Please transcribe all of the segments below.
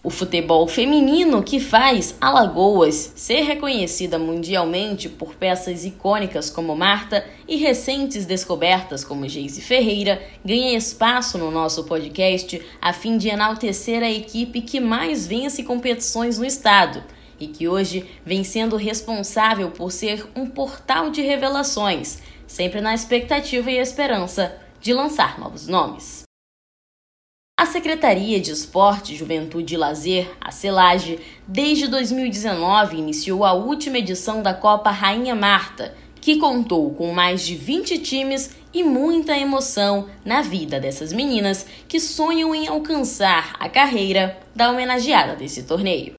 O futebol feminino que faz Alagoas ser reconhecida mundialmente por peças icônicas como Marta e recentes descobertas como Geise Ferreira ganha espaço no nosso podcast a fim de enaltecer a equipe que mais vence competições no estado e que hoje vem sendo responsável por ser um portal de revelações, sempre na expectativa e esperança de lançar novos nomes. A Secretaria de Esporte, Juventude e Lazer, a CELAGE, desde 2019 iniciou a última edição da Copa Rainha Marta, que contou com mais de 20 times e muita emoção na vida dessas meninas que sonham em alcançar a carreira da homenageada desse torneio.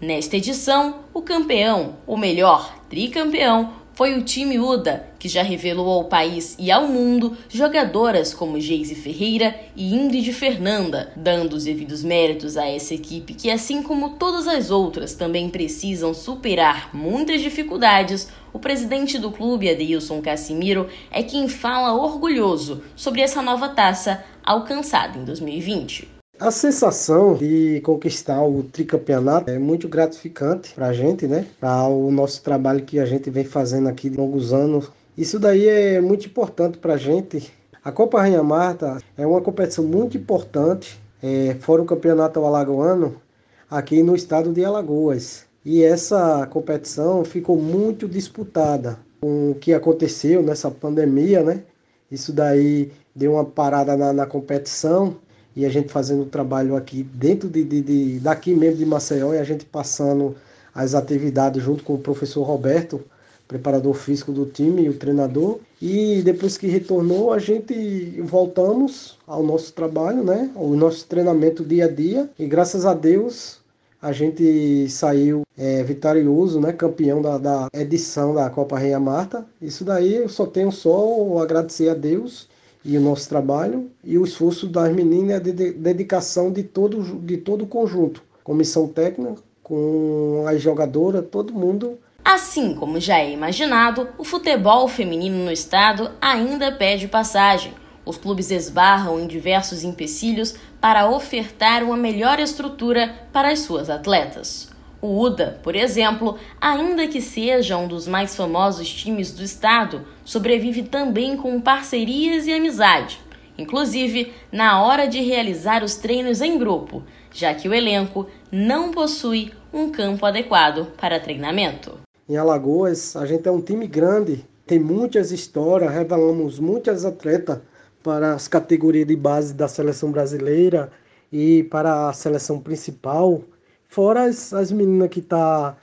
Nesta edição, o campeão, ou melhor, tricampeão, foi o time UDA, que já revelou ao país e ao mundo jogadoras como Geise Ferreira e Ingrid Fernanda, dando os devidos méritos a essa equipe que, assim como todas as outras, também precisam superar muitas dificuldades. O presidente do clube, Adeilson Cassimiro, é quem fala orgulhoso sobre essa nova taça alcançada em 2020. A sensação de conquistar o tricampeonato é muito gratificante para a gente, né? Para o nosso trabalho que a gente vem fazendo aqui de longos anos. Isso daí é muito importante para a gente. A Copa Rainha Marta é uma competição muito importante, é, fora o campeonato alagoano, aqui no estado de Alagoas. E essa competição ficou muito disputada com o que aconteceu nessa pandemia, né? Isso daí deu uma parada na, na competição e a gente fazendo o trabalho aqui dentro de, de, de, daqui mesmo de Maceió e a gente passando as atividades junto com o professor Roberto, preparador físico do time e o treinador. E depois que retornou, a gente voltamos ao nosso trabalho, né? Ao nosso treinamento dia a dia. E graças a Deus a gente saiu é, vitorioso, né? Campeão da, da edição da Copa Rainha Marta. Isso daí eu só tenho só agradecer a Deus e o nosso trabalho e o esforço das meninas a dedicação de todo, de todo o conjunto, comissão técnica, com as jogadoras, todo mundo. Assim como já é imaginado, o futebol feminino no estado ainda pede passagem. Os clubes esbarram em diversos empecilhos para ofertar uma melhor estrutura para as suas atletas. O UDA, por exemplo, ainda que seja um dos mais famosos times do estado, sobrevive também com parcerias e amizade, inclusive na hora de realizar os treinos em grupo, já que o elenco não possui um campo adequado para treinamento. Em Alagoas, a gente é um time grande, tem muitas histórias, revelamos muitas atletas para as categorias de base da seleção brasileira e para a seleção principal. Fora as, as meninas que tá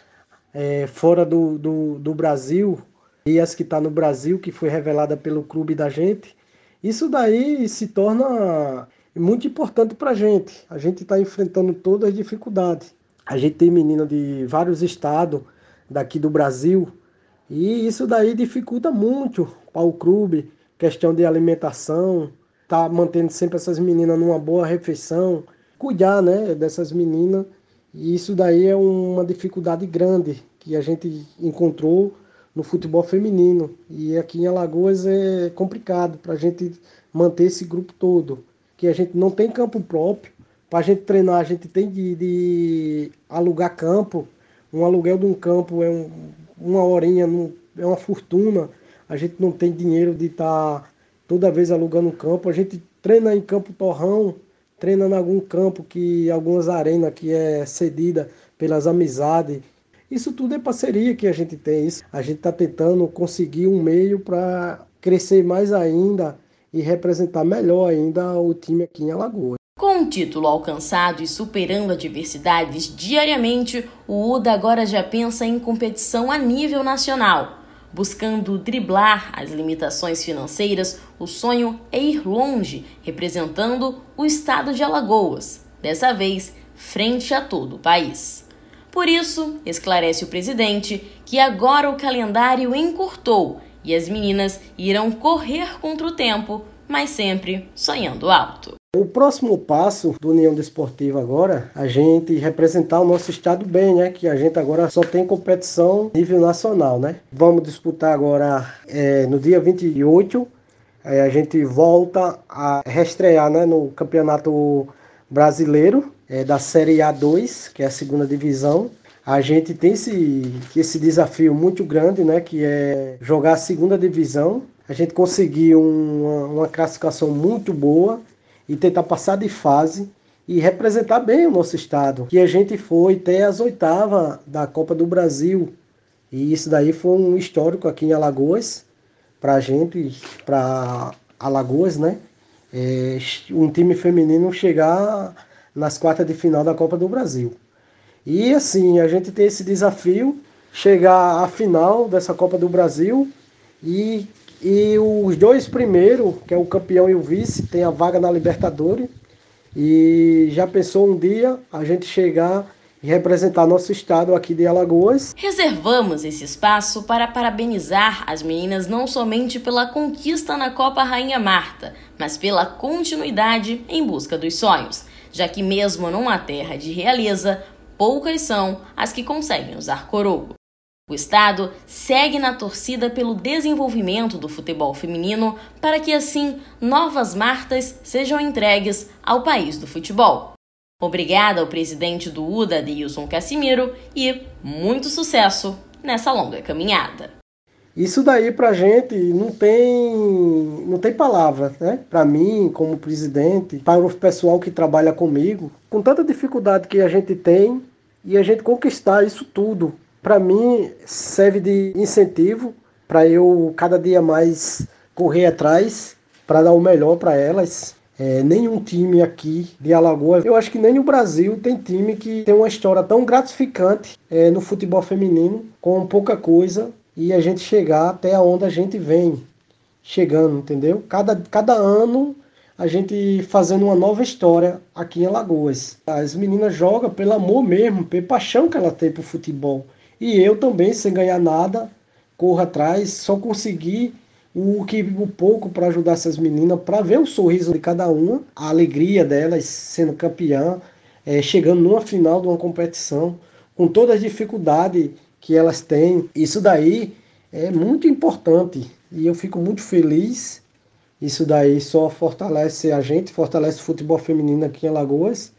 é, fora do, do, do, Brasil e as que tá no Brasil, que foi revelada pelo clube da gente. Isso daí se torna muito importante para a gente. A gente está enfrentando todas as dificuldades. A gente tem menina de vários estados daqui do Brasil e isso daí dificulta muito para o clube, questão de alimentação, tá mantendo sempre essas meninas numa boa refeição, cuidar, né, dessas meninas e isso daí é uma dificuldade grande que a gente encontrou no futebol feminino. E aqui em Alagoas é complicado para a gente manter esse grupo todo. Que a gente não tem campo próprio. Para a gente treinar, a gente tem de, de, alugar campo. Um aluguel de um campo é um, uma horinha, é uma fortuna. A gente não tem dinheiro de estar tá toda vez alugando um campo. A gente treina em campo torrão treina em algum campo que algumas arenas que é cedida pelas amizades. Isso tudo é parceria que a gente tem. Isso. A gente está tentando conseguir um meio para crescer mais ainda e representar melhor ainda o time aqui em Alagoas. Com o título alcançado e superando adversidades diariamente, o UDA agora já pensa em competição a nível nacional. Buscando driblar as limitações financeiras, o sonho é ir longe, representando o estado de Alagoas, dessa vez frente a todo o país. Por isso, esclarece o presidente que agora o calendário encurtou e as meninas irão correr contra o tempo, mas sempre sonhando alto. O próximo passo do União Desportiva agora, a gente representar o nosso estado bem, né? Que a gente agora só tem competição nível nacional, né? Vamos disputar agora é, no dia 28, é, a gente volta a restrear né, no Campeonato Brasileiro é, da Série A2, que é a segunda divisão. A gente tem esse, esse desafio muito grande, né? Que é jogar a segunda divisão. A gente conseguiu uma, uma classificação muito boa e tentar passar de fase e representar bem o nosso estado. Que a gente foi até as oitavas da Copa do Brasil. E isso daí foi um histórico aqui em Alagoas, para a gente, para Alagoas, né? É, um time feminino chegar nas quartas de final da Copa do Brasil. E assim, a gente tem esse desafio, chegar à final dessa Copa do Brasil e e os dois primeiros, que é o campeão e o vice, tem a vaga na Libertadores. E já pensou um dia a gente chegar e representar nosso estado aqui de Alagoas. Reservamos esse espaço para parabenizar as meninas não somente pela conquista na Copa Rainha Marta, mas pela continuidade em busca dos sonhos, já que mesmo numa terra de realeza, poucas são as que conseguem usar coroa. O Estado segue na torcida pelo desenvolvimento do futebol feminino para que, assim, novas martas sejam entregues ao país do futebol. Obrigada ao presidente do UDA, Deilson Casimiro, e muito sucesso nessa longa caminhada. Isso daí pra gente não tem não tem palavra, né? Para mim, como presidente, para o pessoal que trabalha comigo, com tanta dificuldade que a gente tem e a gente conquistar isso tudo para mim serve de incentivo para eu cada dia mais correr atrás para dar o melhor para elas. É, nenhum time aqui de Alagoas, eu acho que nem no Brasil tem time que tem uma história tão gratificante é, no futebol feminino, com pouca coisa, e a gente chegar até onde a gente vem chegando, entendeu? Cada, cada ano a gente fazendo uma nova história aqui em Alagoas. As meninas jogam pelo amor mesmo, pela paixão que ela tem pro futebol. E eu também, sem ganhar nada, corro atrás, só consegui o que o pouco para ajudar essas meninas, para ver o sorriso de cada uma, a alegria delas sendo campeã, é, chegando numa final de uma competição, com todas as dificuldades que elas têm. Isso daí é muito importante e eu fico muito feliz. Isso daí só fortalece a gente, fortalece o futebol feminino aqui em Alagoas.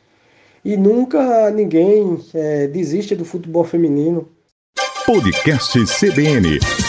E nunca ninguém é, desiste do futebol feminino. Podcast CBN.